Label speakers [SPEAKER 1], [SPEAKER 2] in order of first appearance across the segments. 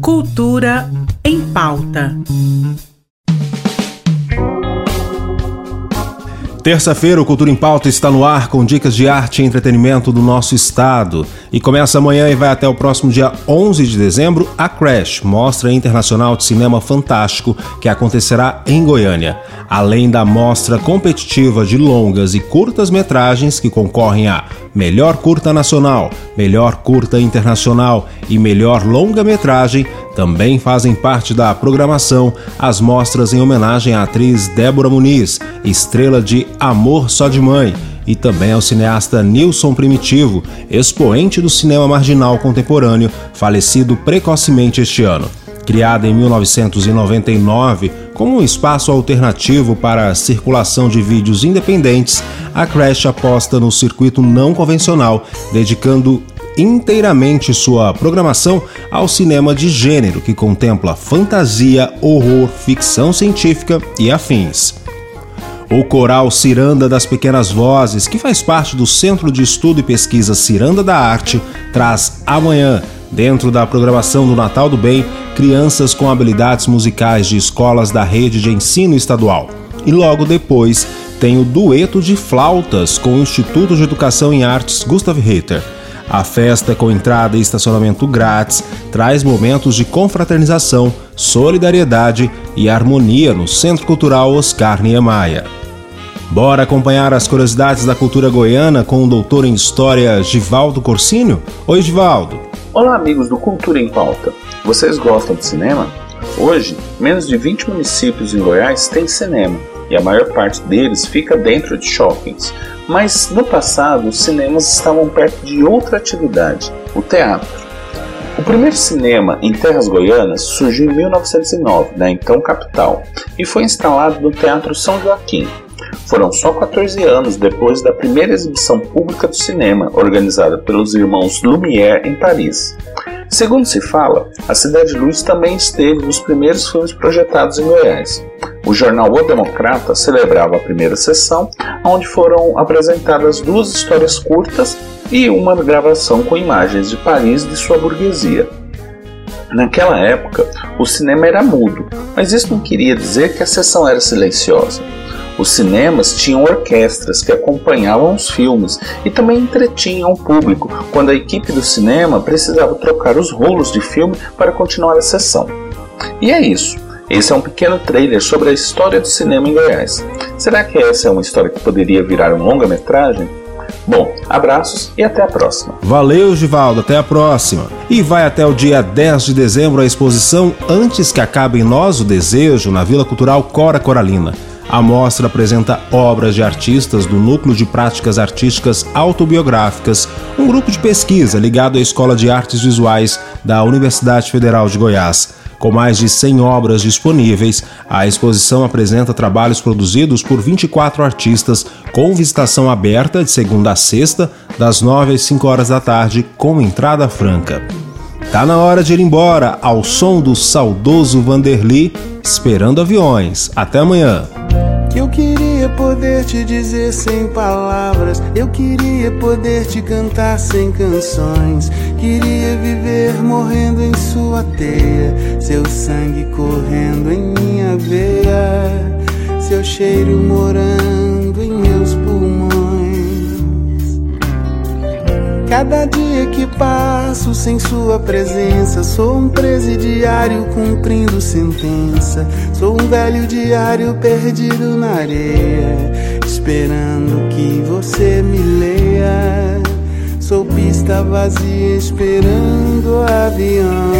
[SPEAKER 1] Cultura em pauta.
[SPEAKER 2] Terça-feira, o Cultura em Pauta está no ar com dicas de arte e entretenimento do nosso estado. E começa amanhã e vai até o próximo dia 11 de dezembro a Crash, Mostra Internacional de Cinema Fantástico, que acontecerá em Goiânia. Além da mostra competitiva de longas e curtas metragens que concorrem a Melhor Curta Nacional, Melhor Curta Internacional e Melhor Longa-Metragem, também fazem parte da programação as mostras em homenagem à atriz Débora Muniz, estrela de Amor Só de Mãe, e também ao cineasta Nilson Primitivo, expoente do cinema marginal contemporâneo, falecido precocemente este ano. Criada em 1999 como um espaço alternativo para a circulação de vídeos independentes, a Crash aposta no circuito não convencional, dedicando inteiramente sua programação ao cinema de gênero que contempla fantasia, horror, ficção científica e afins. O Coral Ciranda das Pequenas Vozes, que faz parte do Centro de Estudo e Pesquisa Ciranda da Arte, traz amanhã, dentro da programação do Natal do Bem, crianças com habilidades musicais de escolas da rede de ensino estadual. E logo depois tem o dueto de flautas com o Instituto de Educação em Artes Gustav Ritter a festa, com entrada e estacionamento grátis, traz momentos de confraternização, solidariedade e harmonia no Centro Cultural Oscar Niemeyer. Bora acompanhar as curiosidades da cultura goiana com o doutor em História Givaldo Corsínio? Oi, Givaldo.
[SPEAKER 3] Olá, amigos do Cultura em Pauta. Vocês gostam de cinema? Hoje, menos de 20 municípios em Goiás têm cinema e a maior parte deles fica dentro de shoppings. Mas no passado, os cinemas estavam perto de outra atividade, o teatro. O primeiro cinema em terras goianas surgiu em 1909, na então capital, e foi instalado no Teatro São Joaquim. Foram só 14 anos depois da primeira exibição pública do cinema, organizada pelos irmãos Lumière em Paris. Segundo se fala, a Cidade Luz também esteve nos primeiros filmes projetados em Goiás. O jornal O Democrata celebrava a primeira sessão, onde foram apresentadas duas histórias curtas e uma gravação com imagens de Paris de sua burguesia. Naquela época, o cinema era mudo, mas isso não queria dizer que a sessão era silenciosa. Os cinemas tinham orquestras que acompanhavam os filmes e também entretinham o público quando a equipe do cinema precisava trocar os rolos de filme para continuar a sessão. E é isso. Esse é um pequeno trailer sobre a história do cinema em Goiás. Será que essa é uma história que poderia virar um longa-metragem? Bom, abraços e até a próxima.
[SPEAKER 2] Valeu, Givaldo, até a próxima. E vai até o dia 10 de dezembro a exposição Antes que Acabe em Nós o Desejo, na Vila Cultural Cora Coralina. A mostra apresenta obras de artistas do Núcleo de Práticas Artísticas Autobiográficas, um grupo de pesquisa ligado à Escola de Artes Visuais da Universidade Federal de Goiás. Com mais de 100 obras disponíveis, a exposição apresenta trabalhos produzidos por 24 artistas, com visitação aberta de segunda a sexta, das 9 às 5 horas da tarde, com entrada franca. Tá na hora de ir embora, ao som do saudoso Vanderly, esperando aviões. Até amanhã!
[SPEAKER 4] Poder te dizer sem palavras. Eu queria poder te cantar sem canções. Queria viver morrendo em sua teia. Seu sangue correndo em minha veia. Seu cheiro morando Cada dia que passo sem sua presença, sou um presidiário cumprindo sentença. Sou um velho diário perdido na areia, esperando que você me leia. Sou pista vazia esperando o avião.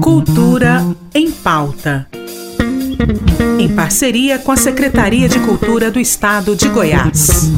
[SPEAKER 1] Cultura em pauta. Em parceria com a Secretaria de Cultura do Estado de Goiás.